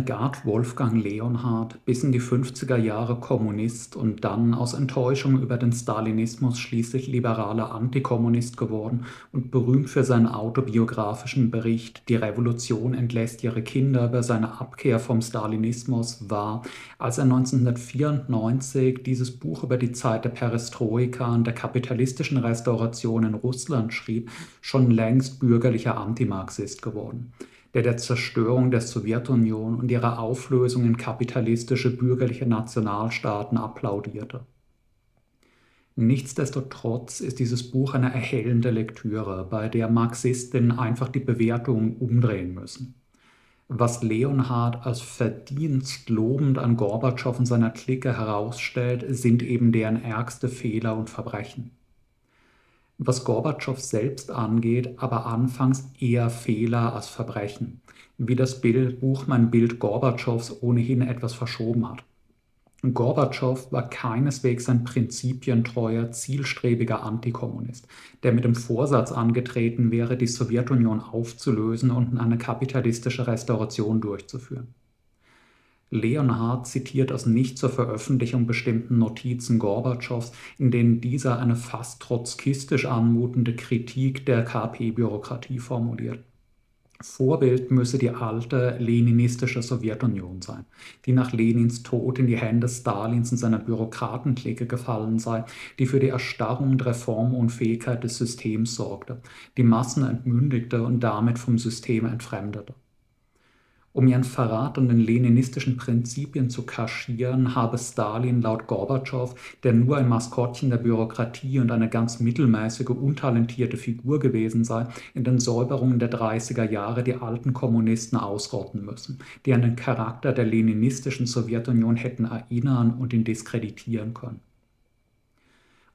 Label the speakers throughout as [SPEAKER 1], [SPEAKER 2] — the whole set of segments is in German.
[SPEAKER 1] Renegat Wolfgang Leonhard, bis in die 50er Jahre Kommunist und dann aus Enttäuschung über den Stalinismus schließlich liberaler Antikommunist geworden und berühmt für seinen autobiografischen Bericht Die Revolution entlässt ihre Kinder über seine Abkehr vom Stalinismus, war, als er 1994 dieses Buch über die Zeit der Perestroika und der kapitalistischen Restauration in Russland schrieb, schon längst bürgerlicher Antimarxist geworden der der Zerstörung der Sowjetunion und ihrer Auflösung in kapitalistische bürgerliche Nationalstaaten applaudierte. Nichtsdestotrotz ist dieses Buch eine erhellende Lektüre, bei der Marxistinnen einfach die Bewertungen umdrehen müssen. Was Leonhard als verdienstlobend an Gorbatschow und seiner Clique herausstellt, sind eben deren ärgste Fehler und Verbrechen was Gorbatschow selbst angeht, aber anfangs eher Fehler als Verbrechen, wie das Bild, Buch Mein Bild Gorbatschows ohnehin etwas verschoben hat. Gorbatschow war keineswegs ein prinzipientreuer, zielstrebiger Antikommunist, der mit dem Vorsatz angetreten wäre, die Sowjetunion aufzulösen und eine kapitalistische Restauration durchzuführen. Leonhard zitiert aus nicht zur Veröffentlichung bestimmten Notizen Gorbatschows, in denen dieser eine fast trotzkistisch anmutende Kritik der KP-Bürokratie formuliert. Vorbild müsse die alte leninistische Sowjetunion sein, die nach Lenins Tod in die Hände Stalins und seiner Bürokratenklicke gefallen sei, die für die Erstarrung und Reformunfähigkeit des Systems sorgte, die Massen entmündigte und damit vom System entfremdete. Um ihren Verrat an den leninistischen Prinzipien zu kaschieren, habe Stalin laut Gorbatschow, der nur ein Maskottchen der Bürokratie und eine ganz mittelmäßige, untalentierte Figur gewesen sei, in den Säuberungen der 30er Jahre die alten Kommunisten ausrotten müssen, die an den Charakter der leninistischen Sowjetunion hätten erinnern und ihn diskreditieren können.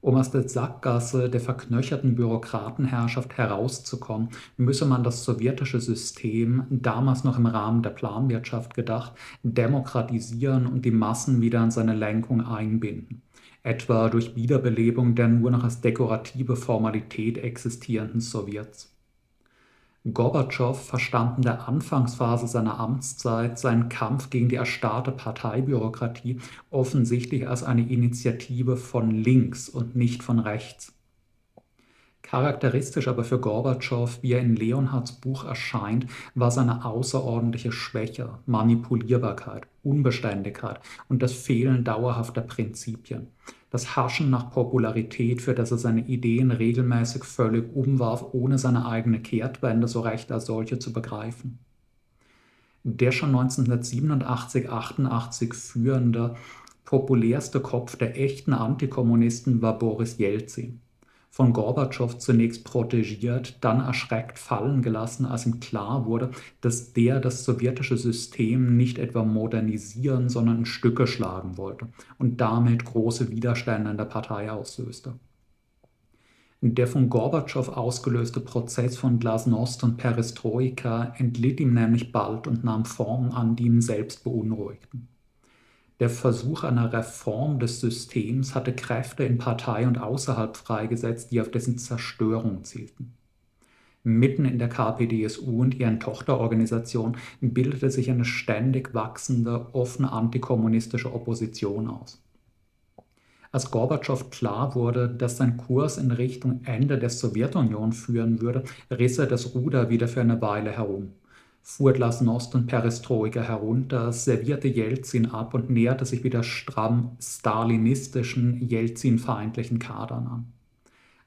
[SPEAKER 1] Um aus der Sackgasse der verknöcherten Bürokratenherrschaft herauszukommen, müsse man das sowjetische System, damals noch im Rahmen der Planwirtschaft gedacht, demokratisieren und die Massen wieder an seine Lenkung einbinden, etwa durch Wiederbelebung der nur noch als dekorative Formalität existierenden Sowjets. Gorbatschow verstand in der Anfangsphase seiner Amtszeit seinen Kampf gegen die erstarrte Parteibürokratie offensichtlich als eine Initiative von links und nicht von rechts. Charakteristisch aber für Gorbatschow, wie er in Leonhards Buch erscheint, war seine außerordentliche Schwäche, Manipulierbarkeit, Unbeständigkeit und das Fehlen dauerhafter Prinzipien das Haschen nach Popularität, für das er seine Ideen regelmäßig völlig umwarf, ohne seine eigene Kehrtwende so recht als solche zu begreifen. Der schon 1987, 88 führende, populärste Kopf der echten Antikommunisten war Boris Jelzin von Gorbatschow zunächst protegiert, dann erschreckt fallen gelassen, als ihm klar wurde, dass der das sowjetische System nicht etwa modernisieren, sondern in Stücke schlagen wollte und damit große Widerstände in der Partei auslöste. Der von Gorbatschow ausgelöste Prozess von Glasnost und Perestroika entlitt ihm nämlich bald und nahm Formen an, die ihn selbst beunruhigten. Der Versuch einer Reform des Systems hatte Kräfte in Partei und außerhalb freigesetzt, die auf dessen Zerstörung zielten. Mitten in der KPDSU und ihren Tochterorganisationen bildete sich eine ständig wachsende, offene antikommunistische Opposition aus. Als Gorbatschow klar wurde, dass sein Kurs in Richtung Ende der Sowjetunion führen würde, riss er das Ruder wieder für eine Weile herum fuhr Glasnost und Perestroika herunter, servierte Jelzin ab und näherte sich wieder stramm stalinistischen, Jelzin-feindlichen Kadern an.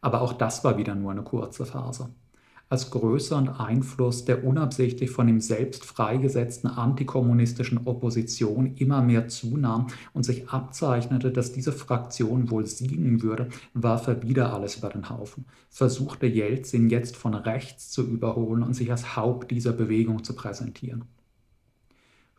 [SPEAKER 1] Aber auch das war wieder nur eine kurze Phase als Größe und Einfluss der unabsichtlich von ihm selbst freigesetzten antikommunistischen Opposition immer mehr zunahm und sich abzeichnete, dass diese Fraktion wohl siegen würde, warf er wieder alles über den Haufen, versuchte Jelzin jetzt von rechts zu überholen und sich als Haupt dieser Bewegung zu präsentieren.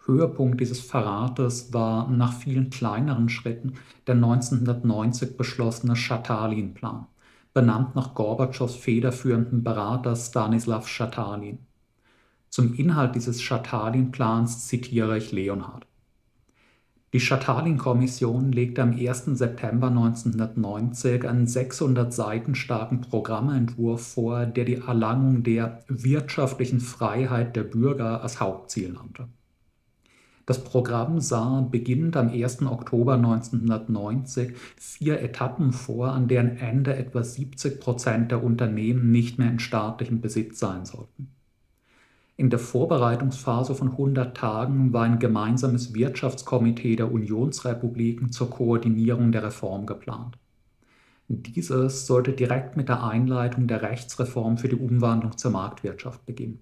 [SPEAKER 1] Höhepunkt dieses Verrates war nach vielen kleineren Schritten der 1990 beschlossene Schatalin-Plan benannt nach Gorbatschows federführenden Berater Stanislav Schatalin. Zum Inhalt dieses Schatalin-Plans zitiere ich Leonhard. Die Schatalin-Kommission legte am 1. September 1990 einen 600 Seiten starken Programmentwurf vor, der die Erlangung der wirtschaftlichen Freiheit der Bürger als Hauptziel nannte. Das Programm sah beginnend am 1. Oktober 1990 vier Etappen vor, an deren Ende etwa 70 Prozent der Unternehmen nicht mehr in staatlichem Besitz sein sollten. In der Vorbereitungsphase von 100 Tagen war ein gemeinsames Wirtschaftskomitee der Unionsrepubliken zur Koordinierung der Reform geplant. Dieses sollte direkt mit der Einleitung der Rechtsreform für die Umwandlung zur Marktwirtschaft beginnen.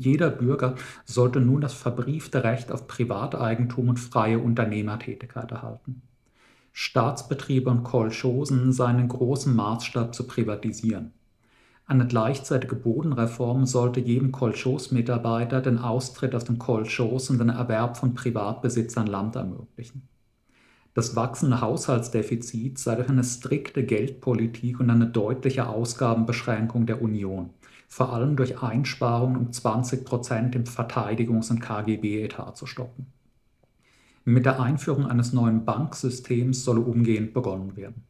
[SPEAKER 1] Jeder Bürger sollte nun das verbriefte Recht auf Privateigentum und freie Unternehmertätigkeit erhalten. Staatsbetriebe und Kolchosen seien in großem Maßstab zu privatisieren. Eine gleichzeitige Bodenreform sollte jedem Kolchos-Mitarbeiter den Austritt aus dem Kolchos und den Erwerb von Privatbesitz an Land ermöglichen. Das wachsende Haushaltsdefizit sei durch eine strikte Geldpolitik und eine deutliche Ausgabenbeschränkung der Union vor allem durch Einsparungen um 20 Prozent im Verteidigungs- und KGB-Etat zu stoppen. Mit der Einführung eines neuen Banksystems solle umgehend begonnen werden.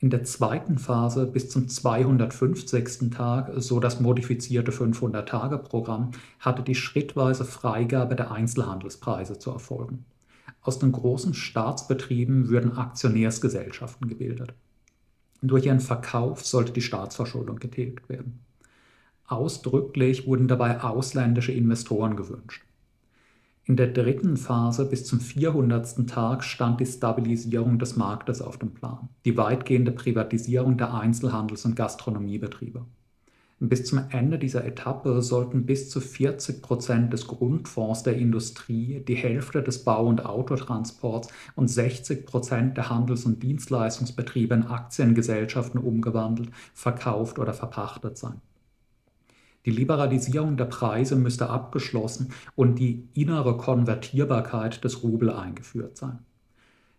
[SPEAKER 1] In der zweiten Phase bis zum 250. Tag, so das modifizierte 500-Tage-Programm, hatte die schrittweise Freigabe der Einzelhandelspreise zu erfolgen. Aus den großen Staatsbetrieben würden Aktionärsgesellschaften gebildet. Durch ihren Verkauf sollte die Staatsverschuldung getilgt werden. Ausdrücklich wurden dabei ausländische Investoren gewünscht. In der dritten Phase bis zum 400. Tag stand die Stabilisierung des Marktes auf dem Plan, die weitgehende Privatisierung der Einzelhandels- und Gastronomiebetriebe. Bis zum Ende dieser Etappe sollten bis zu 40 Prozent des Grundfonds der Industrie, die Hälfte des Bau- und Autotransports und 60 Prozent der Handels- und Dienstleistungsbetriebe in Aktiengesellschaften umgewandelt, verkauft oder verpachtet sein. Die Liberalisierung der Preise müsste abgeschlossen und die innere Konvertierbarkeit des Rubel eingeführt sein.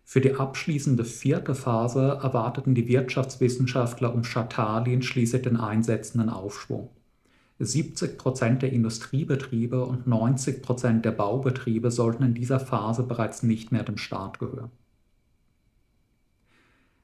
[SPEAKER 1] Für die abschließende vierte Phase erwarteten die Wirtschaftswissenschaftler um Schatalin schließlich den einsetzenden Aufschwung. 70 Prozent der Industriebetriebe und 90 Prozent der Baubetriebe sollten in dieser Phase bereits nicht mehr dem Staat gehören.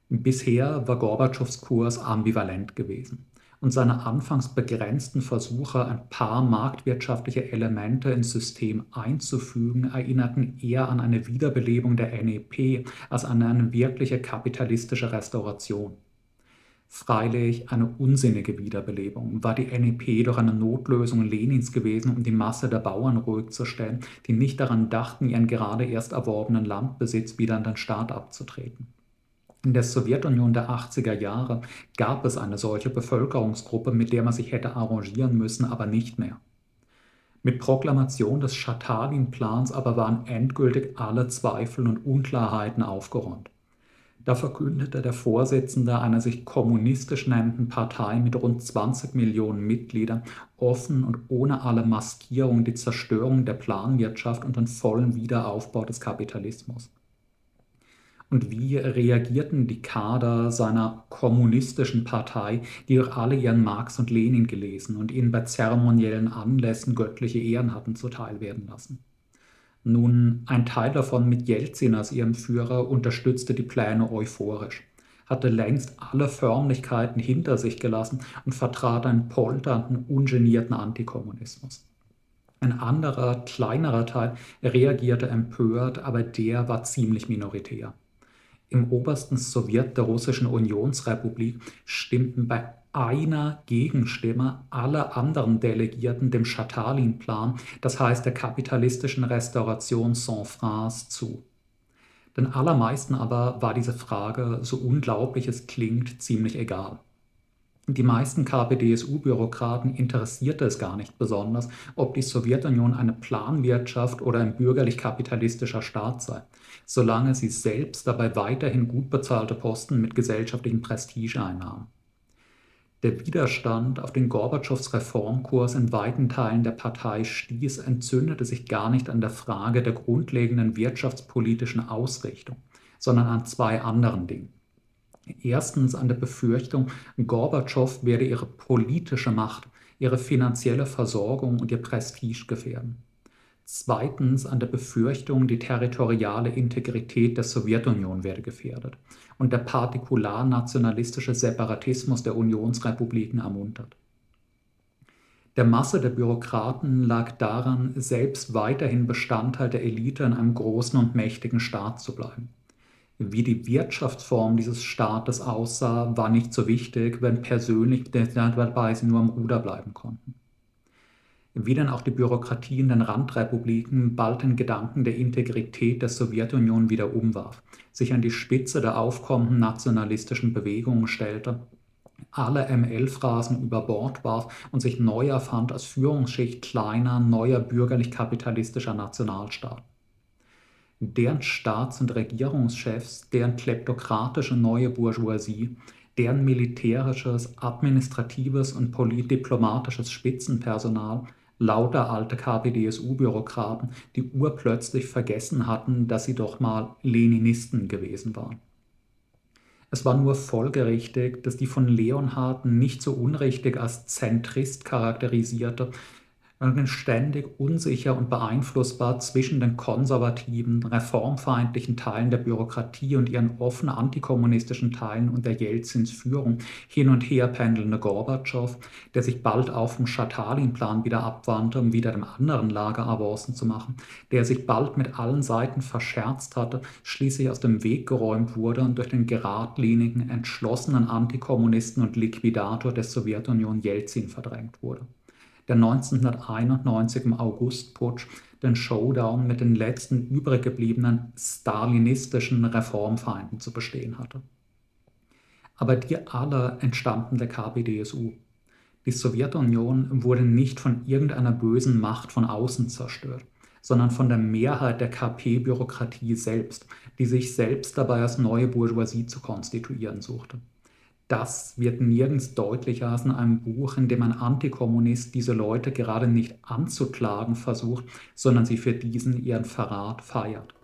[SPEAKER 1] Bisher war Gorbatschows Kurs ambivalent gewesen und seine anfangs begrenzten Versuche, ein paar marktwirtschaftliche Elemente ins System einzufügen, erinnerten eher an eine Wiederbelebung der NEP als an eine wirkliche kapitalistische Restauration. Freilich eine unsinnige Wiederbelebung war die NEP doch eine Notlösung Lenins gewesen, um die Masse der Bauern ruhig zu stellen, die nicht daran dachten, ihren gerade erst erworbenen Landbesitz wieder an den Staat abzutreten. In der Sowjetunion der 80er Jahre gab es eine solche Bevölkerungsgruppe, mit der man sich hätte arrangieren müssen, aber nicht mehr. Mit Proklamation des Schatawin-Plans aber waren endgültig alle Zweifel und Unklarheiten aufgeräumt. Da verkündete der Vorsitzende einer sich kommunistisch nennenden Partei mit rund 20 Millionen Mitgliedern offen und ohne alle Maskierung die Zerstörung der Planwirtschaft und den vollen Wiederaufbau des Kapitalismus. Und wie reagierten die Kader seiner kommunistischen Partei, die doch alle ihren Marx und Lenin gelesen und ihnen bei zeremoniellen Anlässen göttliche Ehren hatten zuteil werden lassen? Nun, ein Teil davon mit Jelzin als ihrem Führer unterstützte die Pläne euphorisch, hatte längst alle Förmlichkeiten hinter sich gelassen und vertrat einen polternden, ungenierten Antikommunismus. Ein anderer, kleinerer Teil reagierte empört, aber der war ziemlich minoritär. Im obersten Sowjet der Russischen Unionsrepublik stimmten bei einer Gegenstimme alle anderen Delegierten dem Schatalin-Plan, das heißt der kapitalistischen Restauration Sans-France, zu. Den allermeisten aber war diese Frage, so unglaublich es klingt, ziemlich egal. Die meisten KPDSU-Bürokraten interessierte es gar nicht besonders, ob die Sowjetunion eine Planwirtschaft oder ein bürgerlich-kapitalistischer Staat sei, solange sie selbst dabei weiterhin gut bezahlte Posten mit gesellschaftlichem Prestige einnahm. Der Widerstand auf den Gorbatschows Reformkurs in weiten Teilen der Partei stieß, entzündete sich gar nicht an der Frage der grundlegenden wirtschaftspolitischen Ausrichtung, sondern an zwei anderen Dingen. Erstens an der Befürchtung, Gorbatschow werde ihre politische Macht, ihre finanzielle Versorgung und ihr Prestige gefährden. Zweitens an der Befürchtung, die territoriale Integrität der Sowjetunion werde gefährdet und der partikularnationalistische Separatismus der Unionsrepubliken ermuntert. Der Masse der Bürokraten lag daran, selbst weiterhin Bestandteil der Elite in einem großen und mächtigen Staat zu bleiben. Wie die Wirtschaftsform dieses Staates aussah, war nicht so wichtig, wenn persönlich dabei sie nur am Ruder bleiben konnten. Wie denn auch die Bürokratie in den Randrepubliken bald den Gedanken der Integrität der Sowjetunion wieder umwarf, sich an die Spitze der aufkommenden nationalistischen Bewegungen stellte, alle ML-Phrasen über Bord warf und sich neu erfand als Führungsschicht kleiner, neuer bürgerlich-kapitalistischer Nationalstaaten deren Staats- und Regierungschefs, deren kleptokratische neue Bourgeoisie, deren militärisches, administratives und politdiplomatisches Spitzenpersonal, lauter alte KPDSU-Bürokraten, die urplötzlich vergessen hatten, dass sie doch mal Leninisten gewesen waren. Es war nur folgerichtig, dass die von Leonhard nicht so unrichtig als Zentrist charakterisierte ständig unsicher und beeinflussbar zwischen den konservativen, reformfeindlichen Teilen der Bürokratie und ihren offen antikommunistischen Teilen unter Jelzins Führung. Hin und her pendelnde Gorbatschow, der sich bald auf dem Schatalin-Plan wieder abwandte, um wieder dem anderen Lager Avancen zu machen, der sich bald mit allen Seiten verscherzt hatte, schließlich aus dem Weg geräumt wurde und durch den geradlinigen, entschlossenen Antikommunisten und Liquidator der Sowjetunion Jelzin verdrängt wurde der 1991 im Augustputsch den Showdown mit den letzten übrig gebliebenen stalinistischen Reformfeinden zu bestehen hatte. Aber die alle entstammten der KPDSU. Die Sowjetunion wurde nicht von irgendeiner bösen Macht von außen zerstört, sondern von der Mehrheit der KP-Bürokratie selbst, die sich selbst dabei als neue Bourgeoisie zu konstituieren suchte. Das wird nirgends deutlicher als in einem Buch, in dem ein Antikommunist diese Leute gerade nicht anzuklagen versucht, sondern sie für diesen ihren Verrat feiert.